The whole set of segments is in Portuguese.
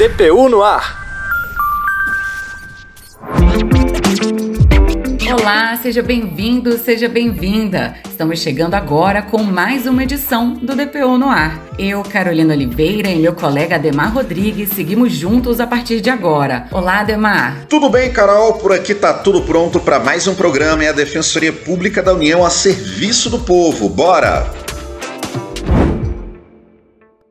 DPU no ar. Olá, seja bem-vindo, seja bem-vinda. Estamos chegando agora com mais uma edição do DPU no ar. Eu, Carolina Oliveira e meu colega Ademar Rodrigues seguimos juntos a partir de agora. Olá, Ademar. Tudo bem, Carol? Por aqui tá tudo pronto para mais um programa e a Defensoria Pública da União a serviço do povo. Bora!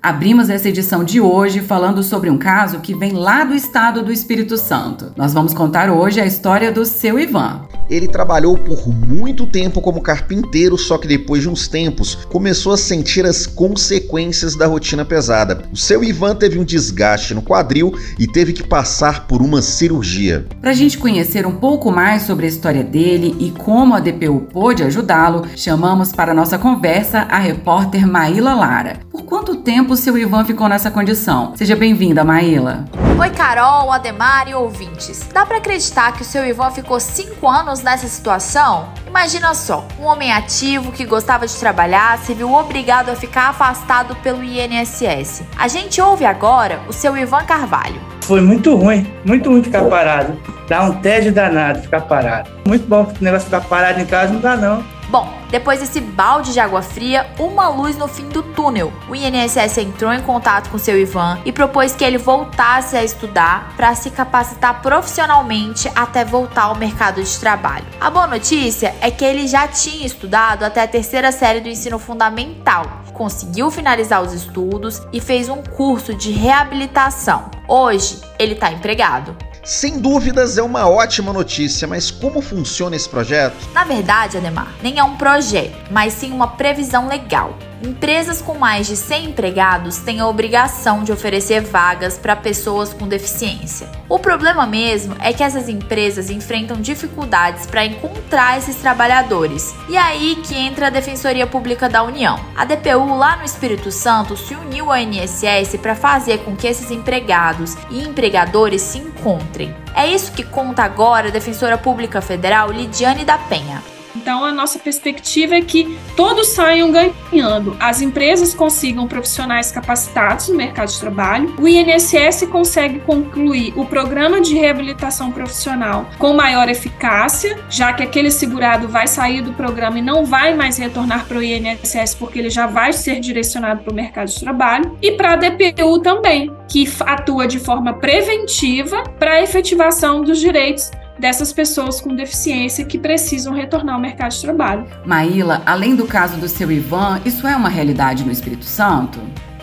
Abrimos essa edição de hoje falando sobre um caso que vem lá do estado do Espírito Santo. Nós vamos contar hoje a história do seu Ivan. Ele trabalhou por muito tempo como carpinteiro, só que depois de uns tempos começou a sentir as consequências da rotina pesada. O seu Ivan teve um desgaste no quadril e teve que passar por uma cirurgia. Para a gente conhecer um pouco mais sobre a história dele e como a DPU pôde ajudá-lo, chamamos para nossa conversa a repórter Maíla Lara. Por quanto tempo seu Ivan ficou nessa condição? Seja bem-vinda, Maíla. Oi, Carol, Ademar e ouvintes. Dá para acreditar que o seu Ivan ficou 5 anos nessa situação? Imagina só, um homem ativo que gostava de trabalhar se viu obrigado a ficar afastado pelo INSS. A gente ouve agora o seu Ivan Carvalho. Foi muito ruim, muito ruim ficar parado. Dá um tédio danado ficar parado. Muito bom o negócio ficar parado em casa, não dá não. Bom, depois desse balde de água fria, uma luz no fim do túnel. O INSS entrou em contato com seu Ivan e propôs que ele voltasse a estudar para se capacitar profissionalmente até voltar ao mercado de trabalho. A boa notícia é que ele já tinha estudado até a terceira série do ensino fundamental, conseguiu finalizar os estudos e fez um curso de reabilitação. Hoje, ele está empregado. Sem dúvidas é uma ótima notícia, mas como funciona esse projeto? Na verdade, Ademar, nem é um projeto, mas sim uma previsão legal. Empresas com mais de 100 empregados têm a obrigação de oferecer vagas para pessoas com deficiência. O problema mesmo é que essas empresas enfrentam dificuldades para encontrar esses trabalhadores. E é aí que entra a Defensoria Pública da União. A DPU lá no Espírito Santo se uniu ao INSS para fazer com que esses empregados e empregadores se encontrem. É isso que conta agora a Defensora Pública Federal Lidiane da Penha. Então, a nossa perspectiva é que todos saiam ganhando. As empresas consigam profissionais capacitados no mercado de trabalho, o INSS consegue concluir o programa de reabilitação profissional com maior eficácia, já que aquele segurado vai sair do programa e não vai mais retornar para o INSS porque ele já vai ser direcionado para o mercado de trabalho, e para a DPU também, que atua de forma preventiva para a efetivação dos direitos dessas pessoas com deficiência que precisam retornar ao mercado de trabalho. Maíla, além do caso do seu Ivan, isso é uma realidade no Espírito Santo?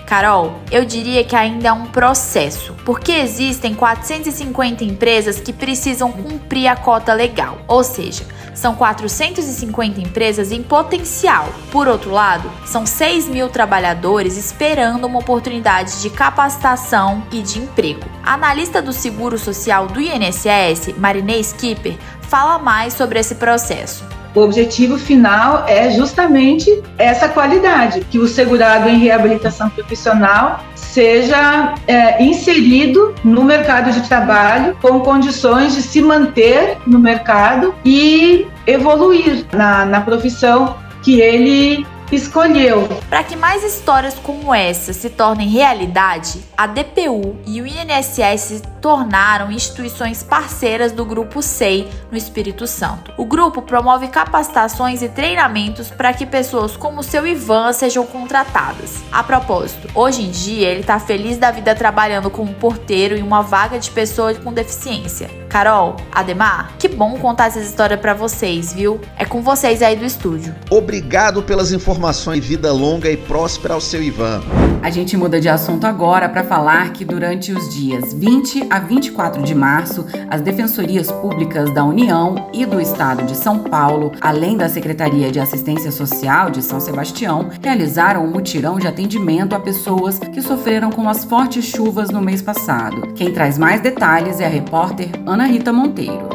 Carol, eu diria que ainda é um processo, porque existem 450 empresas que precisam cumprir a cota legal, ou seja, são 450 empresas em potencial. Por outro lado, são 6 mil trabalhadores esperando uma oportunidade de capacitação e de emprego. A analista do Seguro Social do INSS, Marinê Skipper, fala mais sobre esse processo. O objetivo final é justamente essa qualidade, que o segurado em reabilitação profissional seja é, inserido no mercado de trabalho com condições de se manter no mercado e evoluir na, na profissão que ele escolheu. Para que mais histórias como essa se tornem realidade, a DPU e o INSS se tornaram instituições parceiras do Grupo SEI no Espírito Santo. O grupo promove capacitações e treinamentos para que pessoas como seu Ivan sejam contratadas. A propósito, hoje em dia ele está feliz da vida trabalhando como porteiro em uma vaga de pessoas com deficiência. Carol, Ademar, que bom contar essa história para vocês, viu? É com vocês aí do estúdio. Obrigado pelas informações. Vida longa e próspera ao seu Ivan. A gente muda de assunto agora para falar que durante os dias 20 a 24 de março, as defensorias públicas da União e do Estado de São Paulo, além da Secretaria de Assistência Social de São Sebastião, realizaram um mutirão de atendimento a pessoas que sofreram com as fortes chuvas no mês passado. Quem traz mais detalhes é a repórter Ana Rita Monteiro.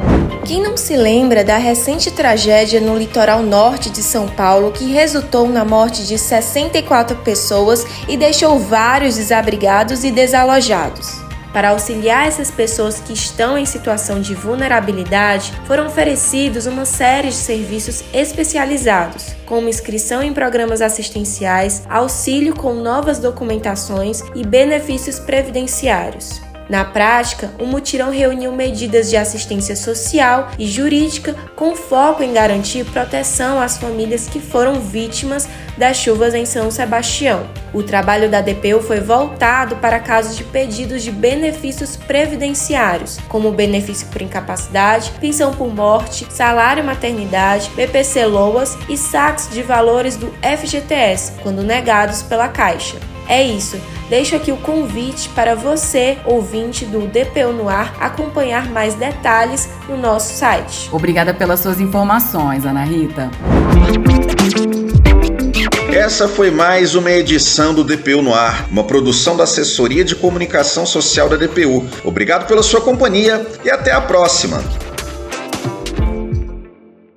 Quem não se lembra da recente tragédia no litoral norte de São Paulo que resultou na morte de 64 pessoas e deixou vários desabrigados e desalojados? Para auxiliar essas pessoas que estão em situação de vulnerabilidade, foram oferecidos uma série de serviços especializados, como inscrição em programas assistenciais, auxílio com novas documentações e benefícios previdenciários. Na prática, o mutirão reuniu medidas de assistência social e jurídica com foco em garantir proteção às famílias que foram vítimas das chuvas em São Sebastião. O trabalho da DPU foi voltado para casos de pedidos de benefícios previdenciários, como benefício por incapacidade, pensão por morte, salário maternidade, BPC LOAS e saques de valores do FGTS, quando negados pela Caixa. É isso. Deixo aqui o convite para você, ouvinte do DPU no ar, acompanhar mais detalhes no nosso site. Obrigada pelas suas informações, Ana Rita. Essa foi mais uma edição do DPU no ar, uma produção da Assessoria de Comunicação Social da DPU. Obrigado pela sua companhia e até a próxima.